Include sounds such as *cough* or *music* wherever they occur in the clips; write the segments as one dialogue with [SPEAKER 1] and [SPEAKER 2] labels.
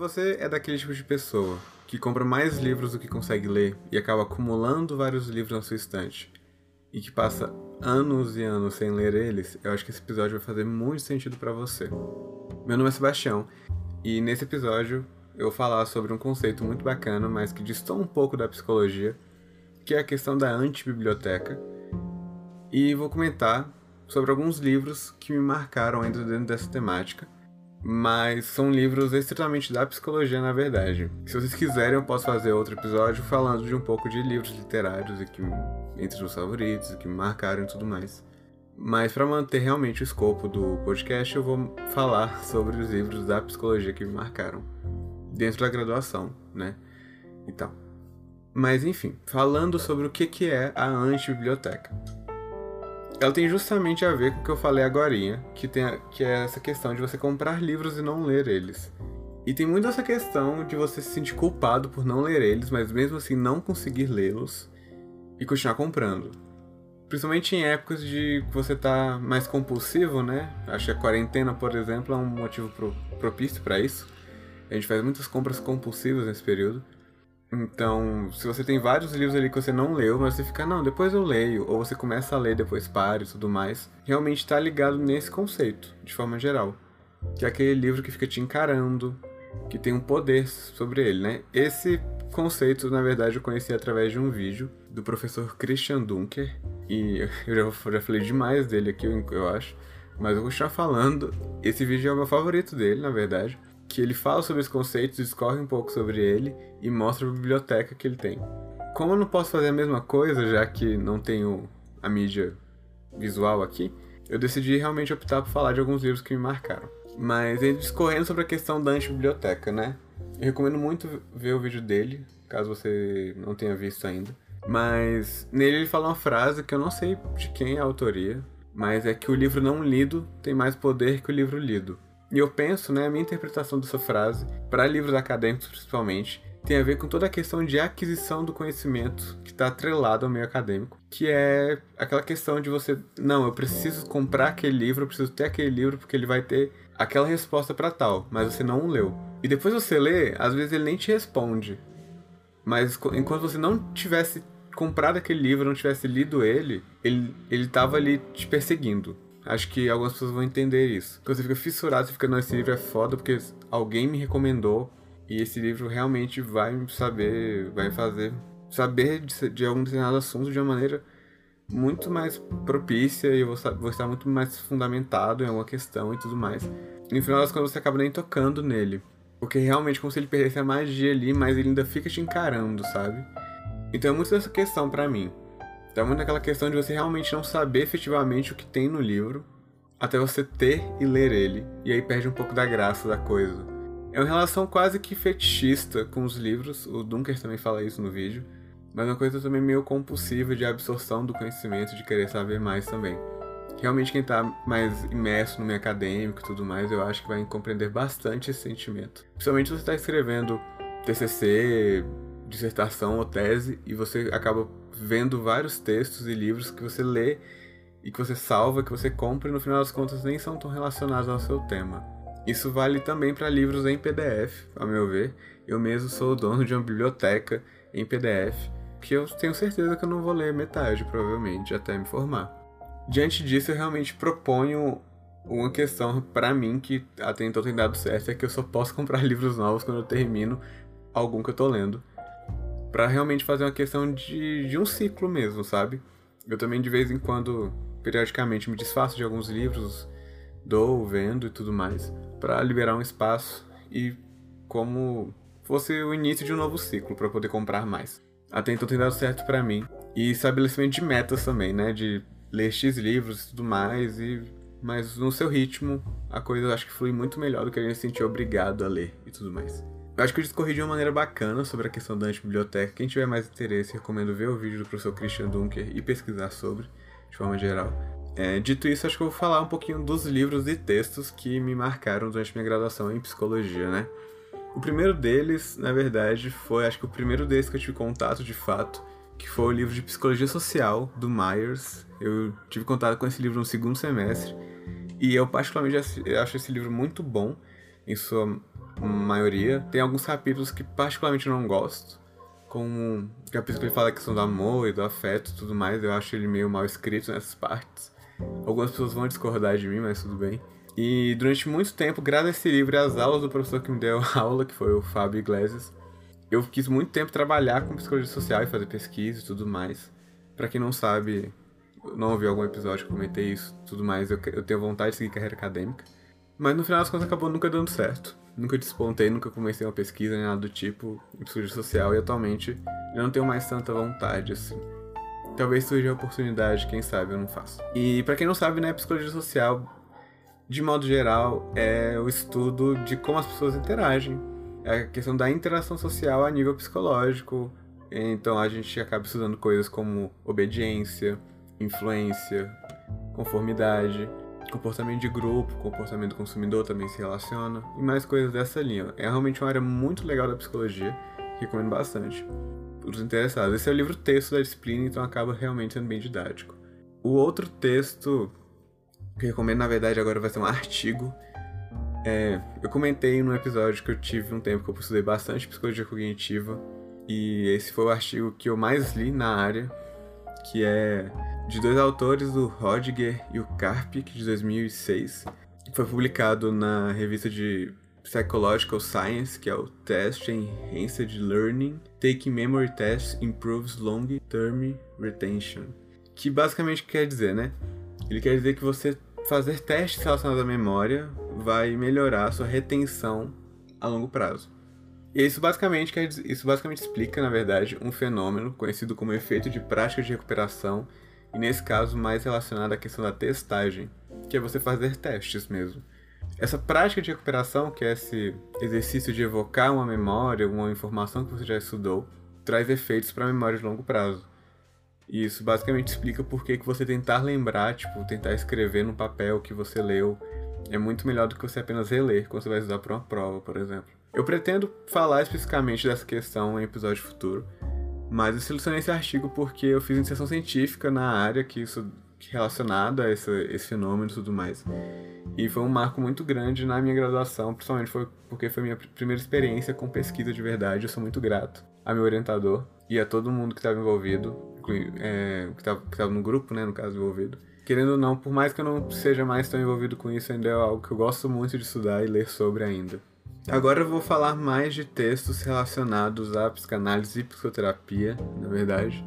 [SPEAKER 1] você é daquele tipo de pessoa que compra mais livros do que consegue ler e acaba acumulando vários livros na sua estante e que passa anos e anos sem ler eles, eu acho que esse episódio vai fazer muito sentido para você. Meu nome é Sebastião e nesse episódio eu vou falar sobre um conceito muito bacana, mas que distou um pouco da psicologia, que é a questão da antibiblioteca. E vou comentar sobre alguns livros que me marcaram ainda dentro dessa temática mas são livros estritamente da psicologia, na verdade. Se vocês quiserem, eu posso fazer outro episódio falando de um pouco de livros literários e que entre os meus favoritos, que me marcaram e tudo mais. Mas para manter realmente o escopo do podcast, eu vou falar *laughs* sobre os livros da psicologia que me marcaram dentro da graduação, né? E tal. Mas enfim, falando sobre o que que é a antibiblioteca ela tem justamente a ver com o que eu falei agora, que, tem que é essa questão de você comprar livros e não ler eles. E tem muito essa questão de você se sentir culpado por não ler eles, mas mesmo assim não conseguir lê-los e continuar comprando. Principalmente em épocas de que você tá mais compulsivo, né? Acho que a quarentena, por exemplo, é um motivo pro, propício para isso. A gente faz muitas compras compulsivas nesse período. Então, se você tem vários livros ali que você não leu, mas você fica, não, depois eu leio, ou você começa a ler, depois para e tudo mais, realmente está ligado nesse conceito, de forma geral. Que é aquele livro que fica te encarando, que tem um poder sobre ele, né? Esse conceito, na verdade, eu conheci através de um vídeo do professor Christian Dunker, e *laughs* eu já, já falei demais dele aqui, eu acho, mas eu vou continuar falando. Esse vídeo é o meu favorito dele, na verdade que ele fala sobre os conceitos, discorre um pouco sobre ele e mostra a biblioteca que ele tem. Como eu não posso fazer a mesma coisa, já que não tenho a mídia visual aqui, eu decidi realmente optar por falar de alguns livros que me marcaram. Mas ele discorrendo sobre a questão da antibiblioteca, né? Eu recomendo muito ver o vídeo dele, caso você não tenha visto ainda. Mas nele ele fala uma frase que eu não sei de quem é a autoria, mas é que o livro não lido tem mais poder que o livro lido. E eu penso, né, a minha interpretação dessa frase, para livros acadêmicos principalmente, tem a ver com toda a questão de aquisição do conhecimento que está atrelado ao meio acadêmico, que é aquela questão de você, não, eu preciso comprar aquele livro, eu preciso ter aquele livro porque ele vai ter aquela resposta para tal, mas você não leu. E depois você lê, às vezes ele nem te responde. Mas enquanto você não tivesse comprado aquele livro, não tivesse lido ele, ele, ele tava ali te perseguindo. Acho que algumas pessoas vão entender isso. Quando você fica fissurado, você fica, não, esse livro é foda porque alguém me recomendou e esse livro realmente vai saber, vai fazer saber de, de algum determinado assunto de uma maneira muito mais propícia e eu vou, vou estar muito mais fundamentado em alguma questão e tudo mais. E no final das contas você acaba nem tocando nele. Porque realmente como se ele perdesse a magia ali, mas ele ainda fica te encarando, sabe? Então é muito dessa questão para mim. Tá muito naquela questão de você realmente não saber efetivamente o que tem no livro, até você ter e ler ele, e aí perde um pouco da graça da coisa. É uma relação quase que fetichista com os livros, o Dunker também fala isso no vídeo, mas é uma coisa também meio compulsiva de absorção do conhecimento, de querer saber mais também. Realmente quem está mais imerso no meio acadêmico e tudo mais, eu acho que vai compreender bastante esse sentimento. Principalmente se você está escrevendo TCC, dissertação ou tese e você acaba vendo vários textos e livros que você lê e que você salva, que você compra e no final das contas nem são tão relacionados ao seu tema. Isso vale também para livros em PDF, a meu ver. Eu mesmo sou dono de uma biblioteca em PDF, que eu tenho certeza que eu não vou ler metade, provavelmente, até me formar. Diante disso, eu realmente proponho uma questão para mim que até então tem dado certo, é que eu só posso *laughs* comprar livros novos quando eu termino algum que eu tô lendo para realmente fazer uma questão de, de um ciclo mesmo, sabe? Eu também de vez em quando, periodicamente, me desfaço de alguns livros, dou, vendo e tudo mais, para liberar um espaço e como fosse o início de um novo ciclo para poder comprar mais. Até então tem dado certo para mim. E estabelecimento de metas também, né? De ler X livros e tudo mais, e mas no seu ritmo a coisa acho que flui muito melhor do que a gente se sentir obrigado a ler e tudo mais. Eu acho que eu discorri de uma maneira bacana sobre a questão da antibiblioteca. Quem tiver mais interesse, recomendo ver o vídeo do professor Christian Dunker e pesquisar sobre, de forma geral. É, dito isso, acho que eu vou falar um pouquinho dos livros e textos que me marcaram durante minha graduação em psicologia, né? O primeiro deles, na verdade, foi acho que o primeiro deles que eu tive contato de fato, que foi o livro de Psicologia Social do Myers. Eu tive contato com esse livro no segundo semestre e eu particularmente acho esse livro muito bom em sua maioria. Tem alguns capítulos que particularmente não gosto, como o capítulo que ele fala a questão do amor e do afeto e tudo mais. Eu acho ele meio mal escrito nessas partes. Algumas pessoas vão discordar de mim, mas tudo bem. E durante muito tempo, graças a esse livro e às aulas do professor que me deu *laughs* aula, que foi o Fábio Iglesias, eu quis muito tempo trabalhar com psicologia social e fazer pesquisa e tudo mais. Para quem não sabe, não ouviu algum episódio que comentei isso tudo mais, eu, eu tenho vontade de seguir carreira acadêmica. Mas no final das contas acabou nunca dando certo. Nunca despontei, nunca comecei uma pesquisa nem nada do tipo em psicologia social e atualmente eu não tenho mais tanta vontade assim. Talvez surja a oportunidade, quem sabe eu não faço. E para quem não sabe, né, psicologia social, de modo geral, é o estudo de como as pessoas interagem. É a questão da interação social a nível psicológico. Então a gente acaba estudando coisas como obediência, influência, conformidade, comportamento de grupo, comportamento do consumidor também se relaciona, e mais coisas dessa linha. É realmente uma área muito legal da psicologia, recomendo bastante. Para os interessados. Esse é o livro texto da disciplina, então acaba realmente sendo bem didático. O outro texto que eu recomendo, na verdade, agora vai ser um artigo. É, eu comentei num episódio que eu tive um tempo que eu estudei bastante psicologia cognitiva, e esse foi o artigo que eu mais li na área, que é de dois autores, o Rodger e o Karpik, de 2006. Foi publicado na revista de Psychological Science, que é o Test Enhanced Learning, Taking Memory Tests Improves Long-Term Retention. Que basicamente quer dizer, né? Ele quer dizer que você fazer testes relacionados à memória vai melhorar a sua retenção a longo prazo. E isso basicamente, quer isso basicamente explica, na verdade, um fenômeno conhecido como efeito de prática de recuperação e nesse caso mais relacionado à questão da testagem, que é você fazer testes mesmo. Essa prática de recuperação, que é esse exercício de evocar uma memória, uma informação que você já estudou, traz efeitos para a memória de longo prazo. E isso basicamente explica por que você tentar lembrar, tipo, tentar escrever no papel que você leu, é muito melhor do que você apenas reler quando você vai estudar para uma prova, por exemplo. Eu pretendo falar especificamente dessa questão em episódio futuro, mas eu selecionei esse artigo porque eu fiz iniciação científica na área que isso relacionada a esse, esse fenômeno e tudo mais. E foi um marco muito grande na minha graduação, principalmente foi porque foi minha primeira experiência com pesquisa de verdade. Eu sou muito grato a meu orientador e a todo mundo que estava envolvido, é, que estava no grupo, né, no caso, envolvido. Querendo ou não, por mais que eu não seja mais tão envolvido com isso, ainda é algo que eu gosto muito de estudar e ler sobre ainda. Agora eu vou falar mais de textos relacionados à psicanálise e psicoterapia, na verdade.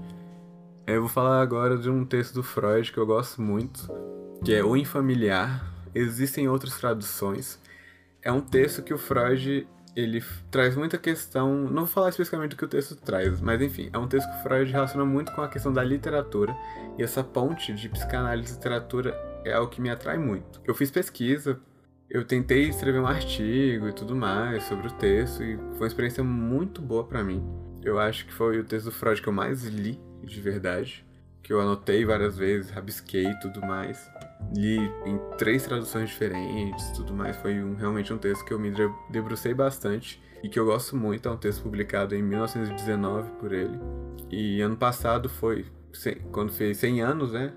[SPEAKER 1] Eu vou falar agora de um texto do Freud que eu gosto muito, que é O Infamiliar. Existem outras traduções. É um texto que o Freud ele traz muita questão. Não vou falar especificamente do que o texto traz, mas enfim, é um texto que o Freud relaciona muito com a questão da literatura. E essa ponte de psicanálise e literatura é algo que me atrai muito. Eu fiz pesquisa eu tentei escrever um artigo e tudo mais sobre o texto e foi uma experiência muito boa para mim. Eu acho que foi o texto do Freud que eu mais li de verdade, que eu anotei várias vezes, rabisquei e tudo mais. Li em três traduções diferentes tudo mais. Foi um, realmente um texto que eu me debrucei bastante e que eu gosto muito. É um texto publicado em 1919 por ele. E ano passado foi, quando fez 100 anos, né?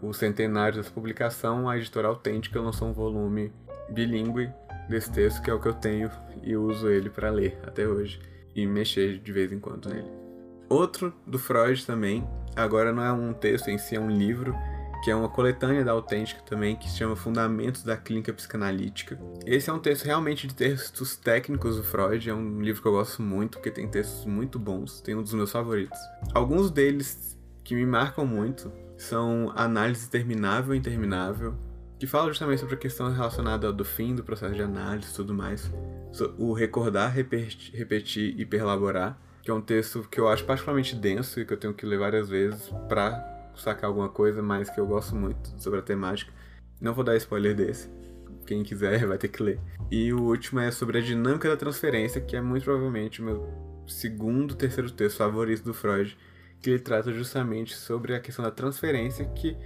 [SPEAKER 1] O centenário dessa publicação, a editora Autêntica lançou um volume bilíngue desse texto, que é o que eu tenho e uso ele para ler até hoje e mexer de vez em quando nele. Outro do Freud também, agora não é um texto em si, é um livro, que é uma coletânea da Autêntica também, que se chama Fundamentos da Clínica Psicanalítica. Esse é um texto realmente de textos técnicos do Freud, é um livro que eu gosto muito, porque tem textos muito bons, tem um dos meus favoritos. Alguns deles que me marcam muito são Análise Terminável e Interminável, que fala justamente sobre a questão relacionada do fim do processo de análise e tudo mais. O recordar, repetir, repetir e perlaborar, que é um texto que eu acho particularmente denso e que eu tenho que ler várias vezes para sacar alguma coisa, mas que eu gosto muito sobre a temática. Não vou dar spoiler desse. Quem quiser *laughs* vai ter que ler. E o último é sobre a dinâmica da transferência, que é muito provavelmente o meu segundo, terceiro texto favorito do Freud, que ele trata justamente sobre a questão da transferência que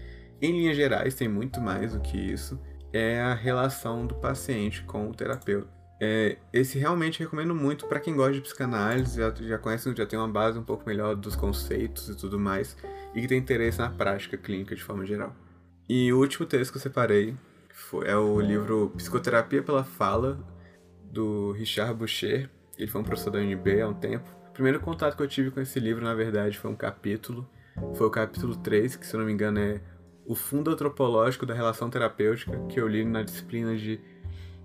[SPEAKER 1] em linhas gerais, tem muito mais do que isso, é a relação do paciente com o terapeuta. É, esse realmente recomendo muito para quem gosta de psicanálise, já, já conhece, já tem uma base um pouco melhor dos conceitos e tudo mais, e que tem interesse na prática clínica de forma geral. E o último texto que eu separei foi, é o livro Psicoterapia pela Fala, do Richard Boucher. Ele foi um professor da UNB há um tempo. O primeiro contato que eu tive com esse livro, na verdade, foi um capítulo. Foi o capítulo 3, que se eu não me engano é O Fundo Antropológico da Relação Terapêutica, que eu li na disciplina de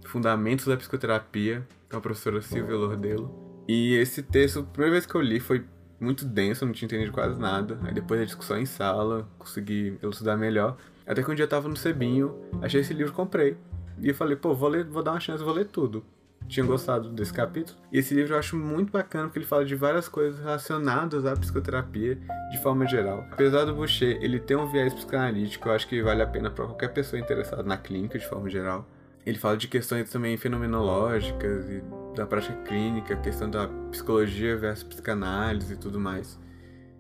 [SPEAKER 1] Fundamentos da Psicoterapia, com a professora Silvia Lordelo. E esse texto, a primeira vez que eu li, foi muito denso, não tinha entendido quase nada. Aí depois da discussão em sala, consegui elucidar melhor. Até que um dia eu tava no Cebinho, achei esse livro, comprei. E eu falei, pô, vou, ler, vou dar uma chance, vou ler tudo. Tinha gostado desse capítulo. E esse livro eu acho muito bacana porque ele fala de várias coisas relacionadas à psicoterapia de forma geral. Apesar do Boucher ele ter um viés psicanalítico, eu acho que vale a pena para qualquer pessoa interessada na clínica de forma geral. Ele fala de questões também fenomenológicas e da prática clínica, questão da psicologia versus psicanálise e tudo mais.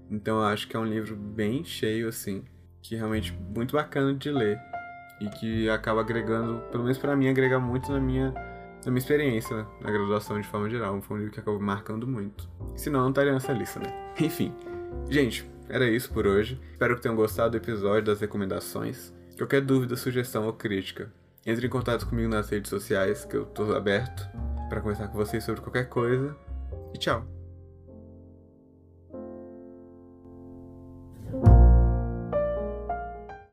[SPEAKER 1] Então eu acho que é um livro bem cheio, assim, que é realmente muito bacana de ler e que acaba agregando, pelo menos para mim, agrega muito na minha, na minha experiência né? na graduação de forma geral. Foi um livro que acabou marcando muito. Senão não estaria nessa lista, né? *laughs* Enfim, gente, era isso por hoje. Espero que tenham gostado do episódio das recomendações. Qualquer dúvida, sugestão ou crítica, entre em contato comigo nas redes sociais, que eu tô aberto para conversar com vocês sobre qualquer coisa. E tchau!